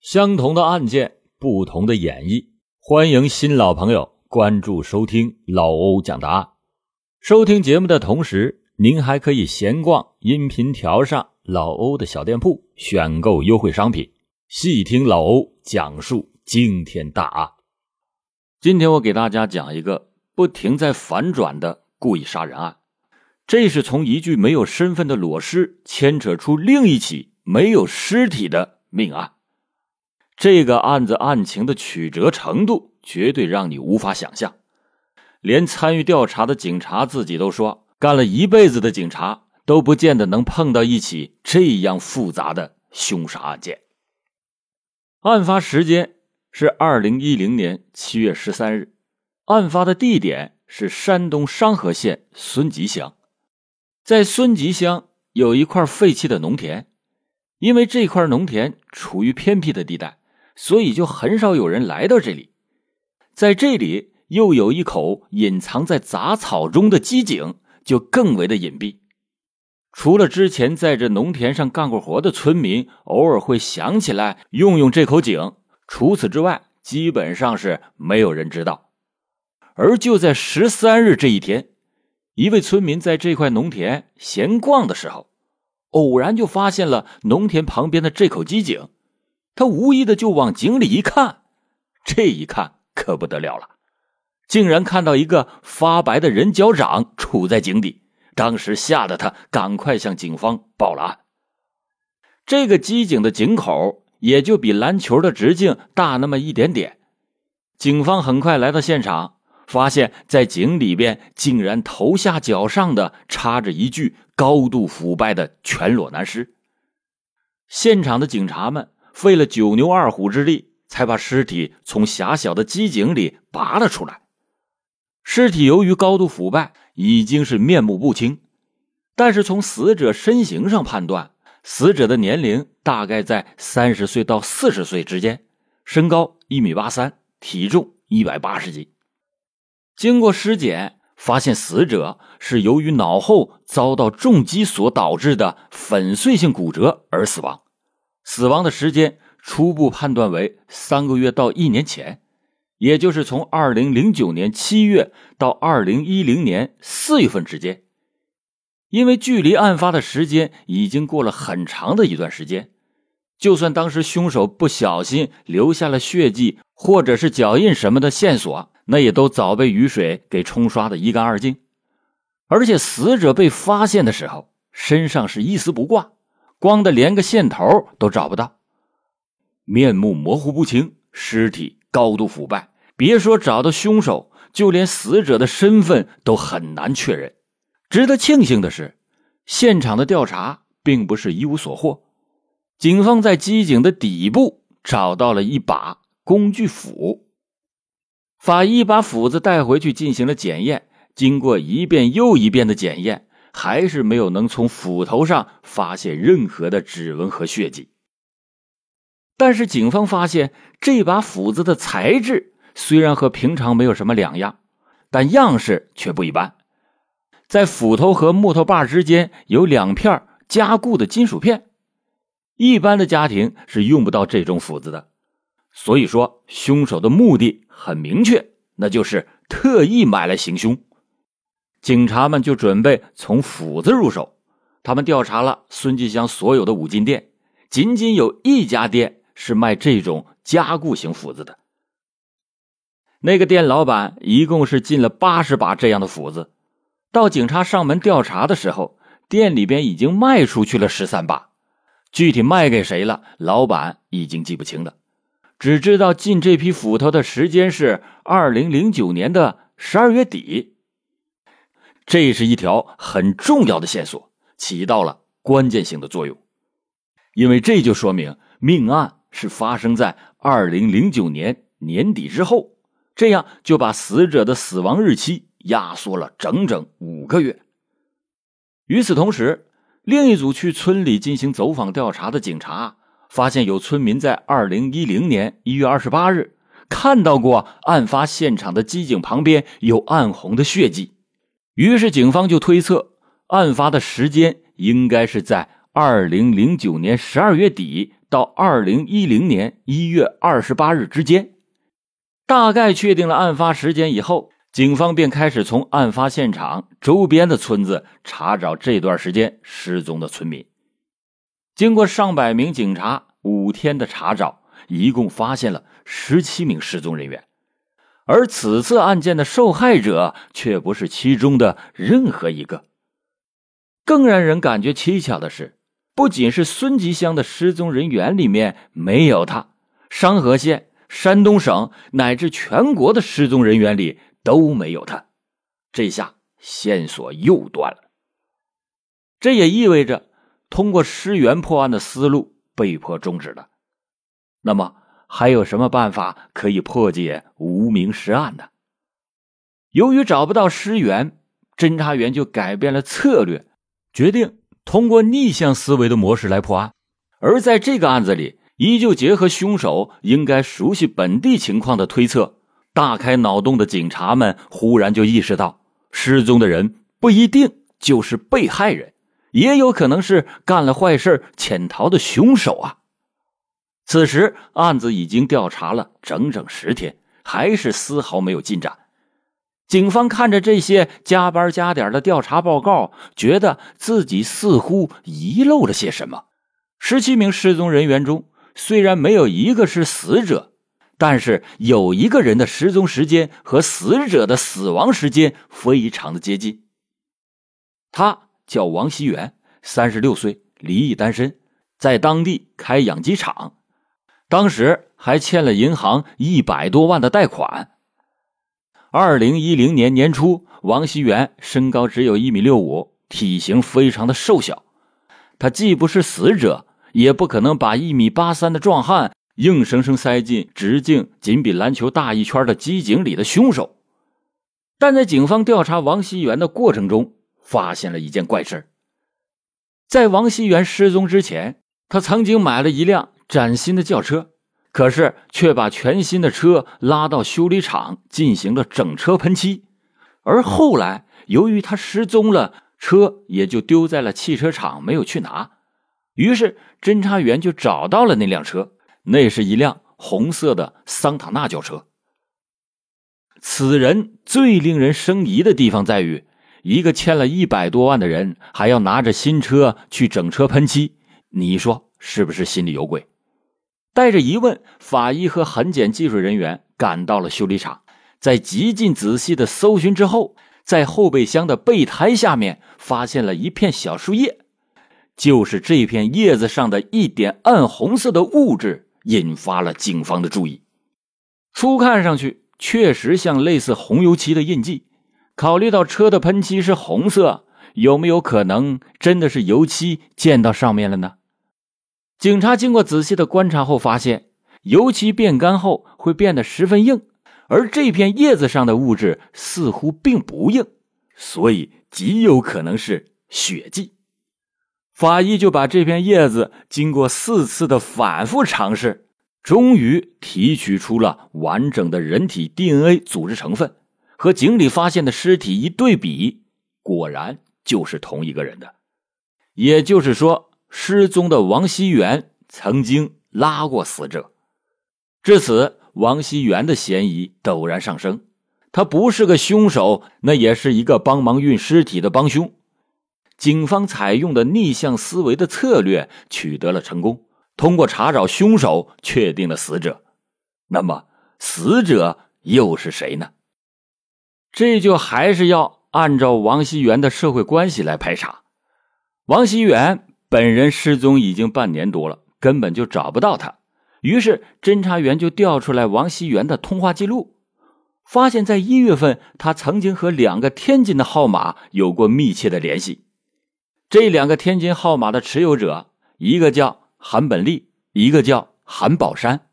相同的案件，不同的演绎。欢迎新老朋友关注收听老欧讲答案。收听节目的同时，您还可以闲逛音频条上老欧的小店铺，选购优惠商品，细听老欧讲述惊天大案。今天我给大家讲一个不停在反转的故意杀人案。这是从一具没有身份的裸尸牵扯出另一起没有尸体的命案。这个案子案情的曲折程度绝对让你无法想象，连参与调查的警察自己都说，干了一辈子的警察都不见得能碰到一起这样复杂的凶杀案件。案发时间是二零一零年七月十三日，案发的地点是山东商河县孙集乡，在孙集乡有一块废弃的农田，因为这块农田处于偏僻的地带。所以就很少有人来到这里，在这里又有一口隐藏在杂草中的机井，就更为的隐蔽。除了之前在这农田上干过活的村民偶尔会想起来用用这口井，除此之外，基本上是没有人知道。而就在十三日这一天，一位村民在这块农田闲逛的时候，偶然就发现了农田旁边的这口机井。他无意的就往井里一看，这一看可不得了了，竟然看到一个发白的人脚掌杵在井底。当时吓得他赶快向警方报了案。这个机井的井口也就比篮球的直径大那么一点点。警方很快来到现场，发现在井里边竟然头下脚上的插着一具高度腐败的全裸男尸。现场的警察们。费了九牛二虎之力，才把尸体从狭小的机井里拔了出来。尸体由于高度腐败，已经是面目不清。但是从死者身形上判断，死者的年龄大概在三十岁到四十岁之间，身高一米八三，体重一百八十斤。经过尸检，发现死者是由于脑后遭到重击所导致的粉碎性骨折而死亡。死亡的时间初步判断为三个月到一年前，也就是从二零零九年七月到二零一零年四月份之间。因为距离案发的时间已经过了很长的一段时间，就算当时凶手不小心留下了血迹或者是脚印什么的线索，那也都早被雨水给冲刷的一干二净。而且死者被发现的时候，身上是一丝不挂。光的连个线头都找不到，面目模糊不清，尸体高度腐败，别说找到凶手，就连死者的身份都很难确认。值得庆幸的是，现场的调查并不是一无所获，警方在机井的底部找到了一把工具斧。法医把斧子带回去进行了检验，经过一遍又一遍的检验。还是没有能从斧头上发现任何的指纹和血迹。但是警方发现这把斧子的材质虽然和平常没有什么两样，但样式却不一般。在斧头和木头把之间有两片加固的金属片，一般的家庭是用不到这种斧子的。所以说，凶手的目的很明确，那就是特意买来行凶。警察们就准备从斧子入手。他们调查了孙继香所有的五金店，仅仅有一家店是卖这种加固型斧子的。那个店老板一共是进了八十把这样的斧子。到警察上门调查的时候，店里边已经卖出去了十三把，具体卖给谁了，老板已经记不清了，只知道进这批斧头的时间是二零零九年的十二月底。这是一条很重要的线索，起到了关键性的作用，因为这就说明命案是发生在二零零九年年底之后，这样就把死者的死亡日期压缩了整整五个月。与此同时，另一组去村里进行走访调查的警察发现，有村民在二零一零年一月二十八日看到过案发现场的机井旁边有暗红的血迹。于是，警方就推测，案发的时间应该是在二零零九年十二月底到二零一零年一月二十八日之间。大概确定了案发时间以后，警方便开始从案发现场周边的村子查找这段时间失踪的村民。经过上百名警察五天的查找，一共发现了十七名失踪人员。而此次案件的受害者却不是其中的任何一个。更让人感觉蹊跷的是，不仅是孙集乡的失踪人员里面没有他，商河县、山东省乃至全国的失踪人员里都没有他。这下线索又断了。这也意味着，通过尸源破案的思路被迫终止了。那么？还有什么办法可以破解无名尸案呢？由于找不到尸源，侦查员就改变了策略，决定通过逆向思维的模式来破案。而在这个案子里，依旧结合凶手应该熟悉本地情况的推测，大开脑洞的警察们忽然就意识到，失踪的人不一定就是被害人，也有可能是干了坏事潜逃的凶手啊！此时，案子已经调查了整整十天，还是丝毫没有进展。警方看着这些加班加点的调查报告，觉得自己似乎遗漏了些什么。十七名失踪人员中，虽然没有一个是死者，但是有一个人的失踪时间和死者的死亡时间非常的接近。他叫王熙元，三十六岁，离异单身，在当地开养鸡场。当时还欠了银行一百多万的贷款。二零一零年年初，王熙元身高只有一米六五，体型非常的瘦小。他既不是死者，也不可能把一米八三的壮汉硬生生塞进直径仅比篮球大一圈的机井里的凶手。但在警方调查王熙元的过程中，发现了一件怪事在王熙元失踪之前，他曾经买了一辆。崭新的轿车，可是却把全新的车拉到修理厂进行了整车喷漆，而后来由于他失踪了，车也就丢在了汽车厂，没有去拿。于是侦查员就找到了那辆车，那是一辆红色的桑塔纳轿车。此人最令人生疑的地方在于，一个欠了一百多万的人还要拿着新车去整车喷漆，你说是不是心里有鬼？带着疑问，法医和痕检技术人员赶到了修理厂，在极尽仔细的搜寻之后，在后备箱的备胎下面发现了一片小树叶，就是这片叶子上的一点暗红色的物质，引发了警方的注意。初看上去确实像类似红油漆的印记，考虑到车的喷漆是红色，有没有可能真的是油漆溅到上面了呢？警察经过仔细的观察后发现，油漆变干后会变得十分硬，而这片叶子上的物质似乎并不硬，所以极有可能是血迹。法医就把这片叶子经过四次的反复尝试，终于提取出了完整的人体 DNA 组织成分，和井里发现的尸体一对比，果然就是同一个人的。也就是说。失踪的王熙元曾经拉过死者，至此，王熙元的嫌疑陡然上升。他不是个凶手，那也是一个帮忙运尸体的帮凶。警方采用的逆向思维的策略取得了成功，通过查找凶手，确定了死者。那么，死者又是谁呢？这就还是要按照王熙元的社会关系来排查。王熙元。本人失踪已经半年多了，根本就找不到他。于是侦查员就调出来王熙元的通话记录，发现，在一月份，他曾经和两个天津的号码有过密切的联系。这两个天津号码的持有者，一个叫韩本利，一个叫韩宝山。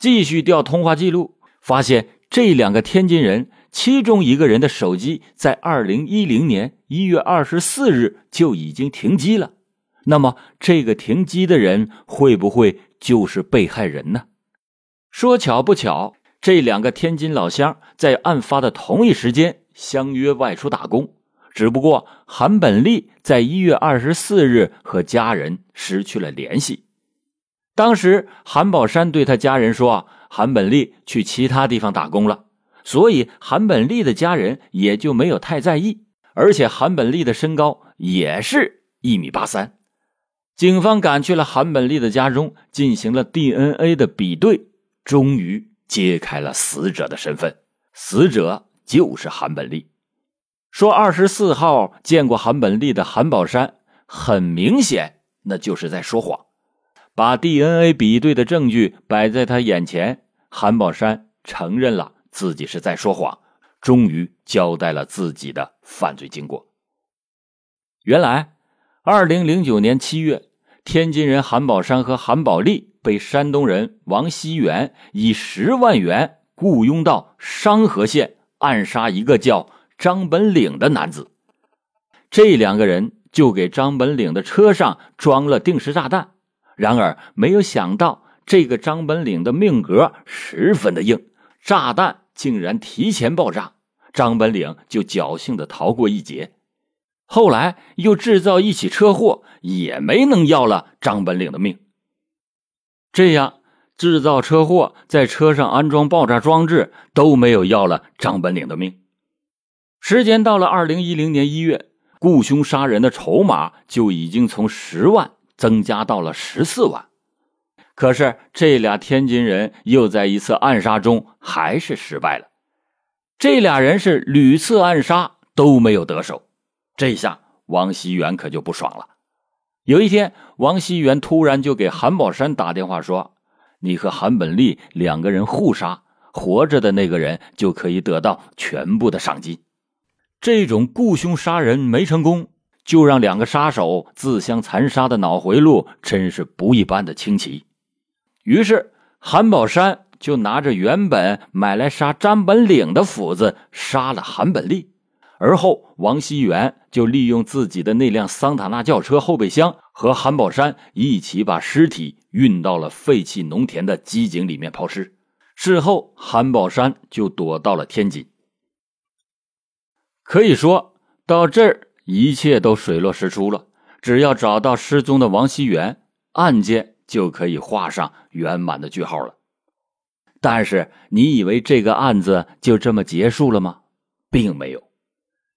继续调通话记录，发现这两个天津人，其中一个人的手机在二零一零年一月二十四日就已经停机了。那么，这个停机的人会不会就是被害人呢？说巧不巧，这两个天津老乡在案发的同一时间相约外出打工，只不过韩本利在一月二十四日和家人失去了联系。当时韩宝山对他家人说：“韩本利去其他地方打工了。”所以韩本利的家人也就没有太在意。而且韩本利的身高也是一米八三。警方赶去了韩本利的家中，进行了 DNA 的比对，终于揭开了死者的身份。死者就是韩本利。说二十四号见过韩本利的韩宝山，很明显那就是在说谎。把 DNA 比对的证据摆在他眼前，韩宝山承认了自己是在说谎，终于交代了自己的犯罪经过。原来，二零零九年七月，天津人韩宝山和韩宝利被山东人王熙元以十万元雇佣到商河县暗杀一个叫。张本岭的男子，这两个人就给张本岭的车上装了定时炸弹。然而，没有想到这个张本岭的命格十分的硬，炸弹竟然提前爆炸，张本岭就侥幸的逃过一劫。后来又制造一起车祸，也没能要了张本岭的命。这样制造车祸，在车上安装爆炸装置，都没有要了张本岭的命。时间到了二零一零年一月，雇凶杀人的筹码就已经从十万增加到了十四万。可是这俩天津人又在一次暗杀中还是失败了。这俩人是屡次暗杀都没有得手，这下王熙元可就不爽了。有一天，王熙元突然就给韩宝山打电话说：“你和韩本利两个人互杀，活着的那个人就可以得到全部的赏金。”这种雇凶杀人没成功，就让两个杀手自相残杀的脑回路真是不一般的清奇。于是韩宝山就拿着原本买来杀张本岭的斧子杀了韩本利，而后王熙元就利用自己的那辆桑塔纳轿车后备箱，和韩宝山一起把尸体运到了废弃农田的机井里面抛尸。事后，韩宝山就躲到了天津。可以说到这儿，一切都水落石出了。只要找到失踪的王熙元，案件就可以画上圆满的句号了。但是，你以为这个案子就这么结束了吗？并没有，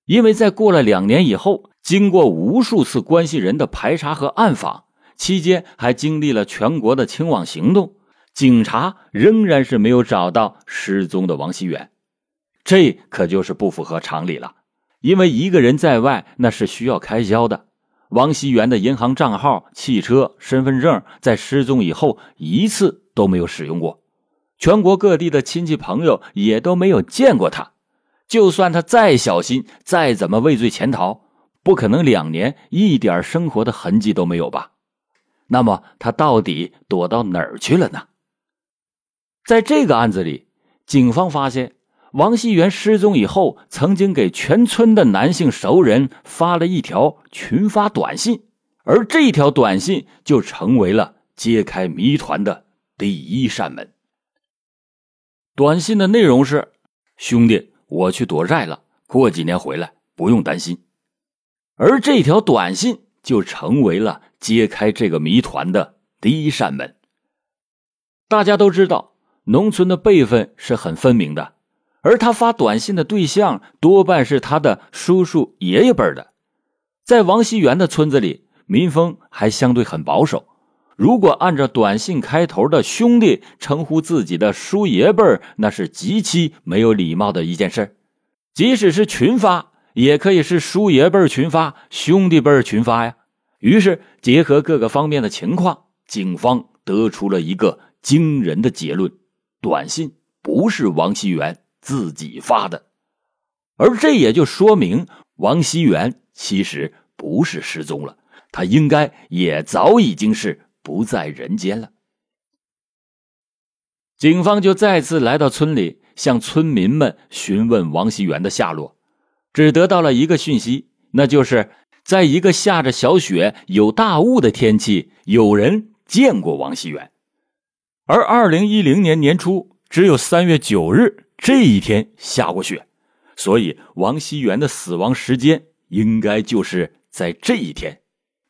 因为在过了两年以后，经过无数次关系人的排查和暗访，期间还经历了全国的清网行动，警察仍然是没有找到失踪的王熙元。这可就是不符合常理了。因为一个人在外，那是需要开销的。王熙元的银行账号、汽车、身份证，在失踪以后一次都没有使用过。全国各地的亲戚朋友也都没有见过他。就算他再小心，再怎么畏罪潜逃，不可能两年一点生活的痕迹都没有吧？那么他到底躲到哪儿去了呢？在这个案子里，警方发现。王熙元失踪以后，曾经给全村的男性熟人发了一条群发短信，而这条短信就成为了揭开谜团的第一扇门。短信的内容是：“兄弟，我去躲债了，过几年回来，不用担心。”而这条短信就成为了揭开这个谜团的第一扇门。大家都知道，农村的辈分是很分明的。而他发短信的对象多半是他的叔叔、爷爷辈的。在王熙元的村子里，民风还相对很保守。如果按照短信开头的兄弟称呼自己的叔爷辈儿那是极其没有礼貌的一件事。即使是群发，也可以是叔爷辈群发、兄弟辈群发呀。于是，结合各个方面的情况，警方得出了一个惊人的结论：短信不是王熙元。自己发的，而这也就说明王熙元其实不是失踪了，他应该也早已经是不在人间了。警方就再次来到村里，向村民们询问王熙元的下落，只得到了一个讯息，那就是在一个下着小雪、有大雾的天气，有人见过王熙元。而二零一零年年初，只有三月九日。这一天下过雪，所以王熙元的死亡时间应该就是在这一天。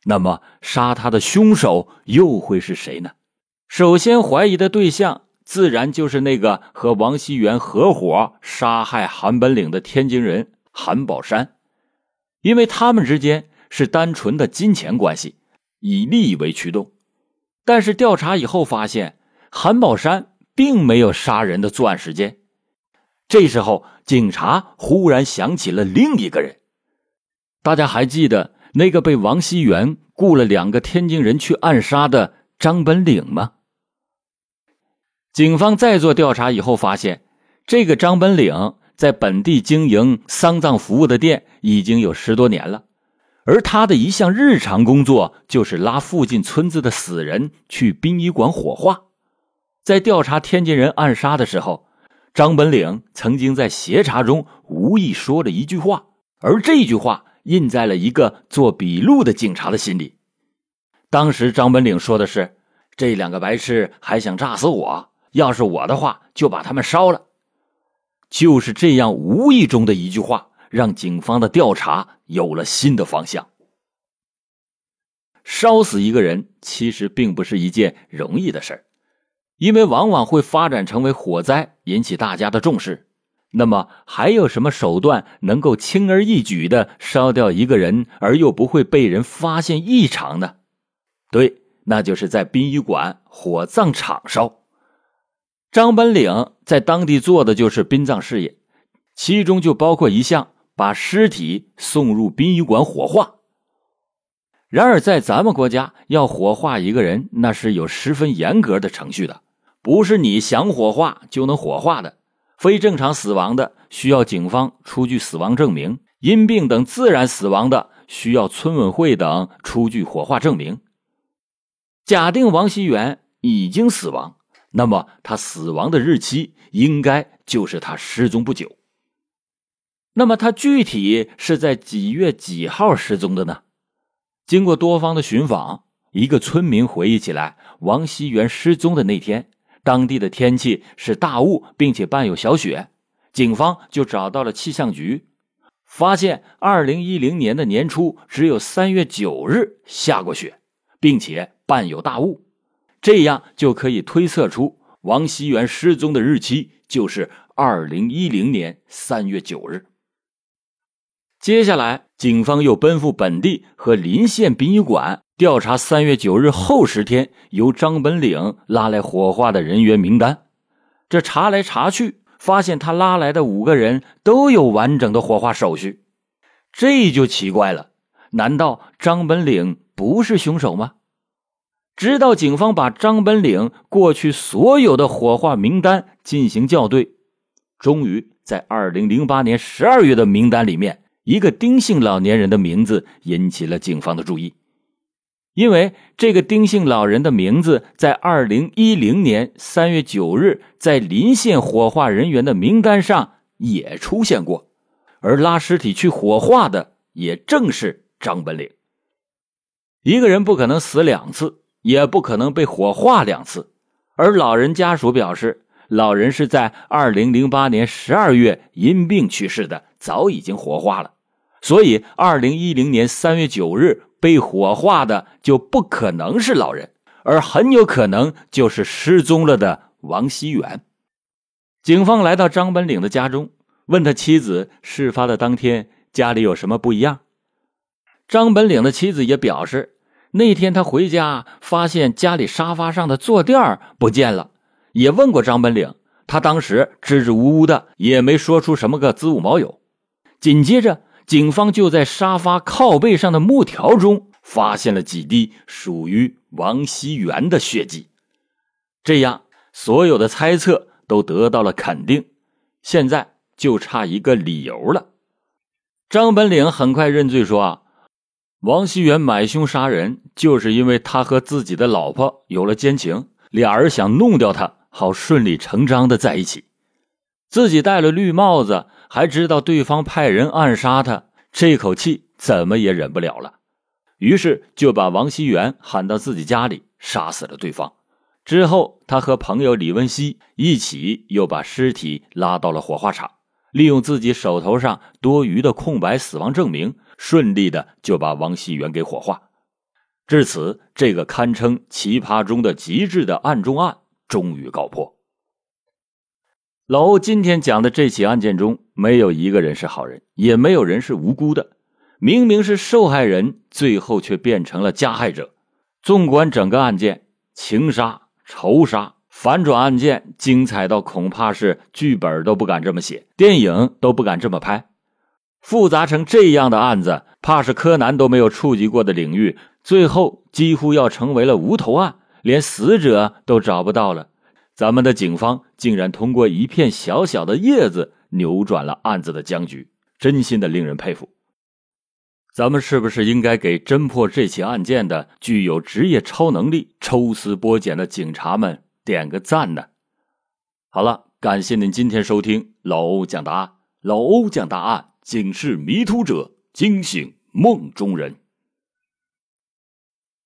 那么，杀他的凶手又会是谁呢？首先怀疑的对象自然就是那个和王熙元合伙杀害韩本领的天津人韩宝山，因为他们之间是单纯的金钱关系，以利益为驱动。但是调查以后发现，韩宝山并没有杀人的作案时间。这时候，警察忽然想起了另一个人。大家还记得那个被王熙元雇了两个天津人去暗杀的张本领吗？警方再做调查以后发现，这个张本领在本地经营丧葬服务的店已经有十多年了，而他的一项日常工作就是拉附近村子的死人去殡仪馆火化。在调查天津人暗杀的时候，张本领曾经在协查中无意说了一句话，而这句话印在了一个做笔录的警察的心里。当时张本领说的是：“这两个白痴还想炸死我。”要是我的话，就把他们烧了。就是这样无意中的一句话，让警方的调查有了新的方向。烧死一个人其实并不是一件容易的事儿，因为往往会发展成为火灾，引起大家的重视。那么，还有什么手段能够轻而易举的烧掉一个人，而又不会被人发现异常呢？对，那就是在殡仪馆火葬场烧。张本领在当地做的就是殡葬事业，其中就包括一项把尸体送入殡仪馆火化。然而，在咱们国家要火化一个人，那是有十分严格的程序的，不是你想火化就能火化的。非正常死亡的需要警方出具死亡证明，因病等自然死亡的需要村委会等出具火化证明。假定王熙元已经死亡。那么他死亡的日期应该就是他失踪不久。那么他具体是在几月几号失踪的呢？经过多方的寻访，一个村民回忆起来，王熙元失踪的那天，当地的天气是大雾，并且伴有小雪。警方就找到了气象局，发现二零一零年的年初只有三月九日下过雪，并且伴有大雾。这样就可以推测出王熙元失踪的日期就是二零一零年三月九日。接下来，警方又奔赴本地和邻县殡仪馆调查三月九日后十天由张本领拉来火化的人员名单。这查来查去，发现他拉来的五个人都有完整的火化手续，这就奇怪了。难道张本领不是凶手吗？直到警方把张本领过去所有的火化名单进行校对，终于在二零零八年十二月的名单里面，一个丁姓老年人的名字引起了警方的注意，因为这个丁姓老人的名字在二零一零年三月九日在临县火化人员的名单上也出现过，而拉尸体去火化的也正是张本领。一个人不可能死两次。也不可能被火化两次，而老人家属表示，老人是在二零零八年十二月因病去世的，早已经火化了，所以二零一零年三月九日被火化的就不可能是老人，而很有可能就是失踪了的王熙元。警方来到张本领的家中，问他妻子事发的当天家里有什么不一样。张本领的妻子也表示。那天他回家，发现家里沙发上的坐垫不见了，也问过张本领，他当时支支吾吾的，也没说出什么个子午卯酉。紧接着，警方就在沙发靠背上的木条中发现了几滴属于王熙元的血迹，这样所有的猜测都得到了肯定，现在就差一个理由了。张本领很快认罪说啊。王熙元买凶杀人，就是因为他和自己的老婆有了奸情，俩人想弄掉他，好顺理成章的在一起。自己戴了绿帽子，还知道对方派人暗杀他，这口气怎么也忍不了了，于是就把王熙元喊到自己家里，杀死了对方。之后，他和朋友李文熙一起又把尸体拉到了火化场，利用自己手头上多余的空白死亡证明。顺利的就把王熙元给火化。至此，这个堪称奇葩中的极致的案中案终于告破。老欧今天讲的这起案件中，没有一个人是好人，也没有人是无辜的。明明是受害人，最后却变成了加害者。纵观整个案件，情杀、仇杀、反转案件，精彩到恐怕是剧本都不敢这么写，电影都不敢这么拍。复杂成这样的案子，怕是柯南都没有触及过的领域，最后几乎要成为了无头案，连死者都找不到了。咱们的警方竟然通过一片小小的叶子扭转了案子的僵局，真心的令人佩服。咱们是不是应该给侦破这起案件的具有职业超能力、抽丝剥茧的警察们点个赞呢？好了，感谢您今天收听老欧讲答案，老欧讲答案警示迷途者，惊醒梦中人。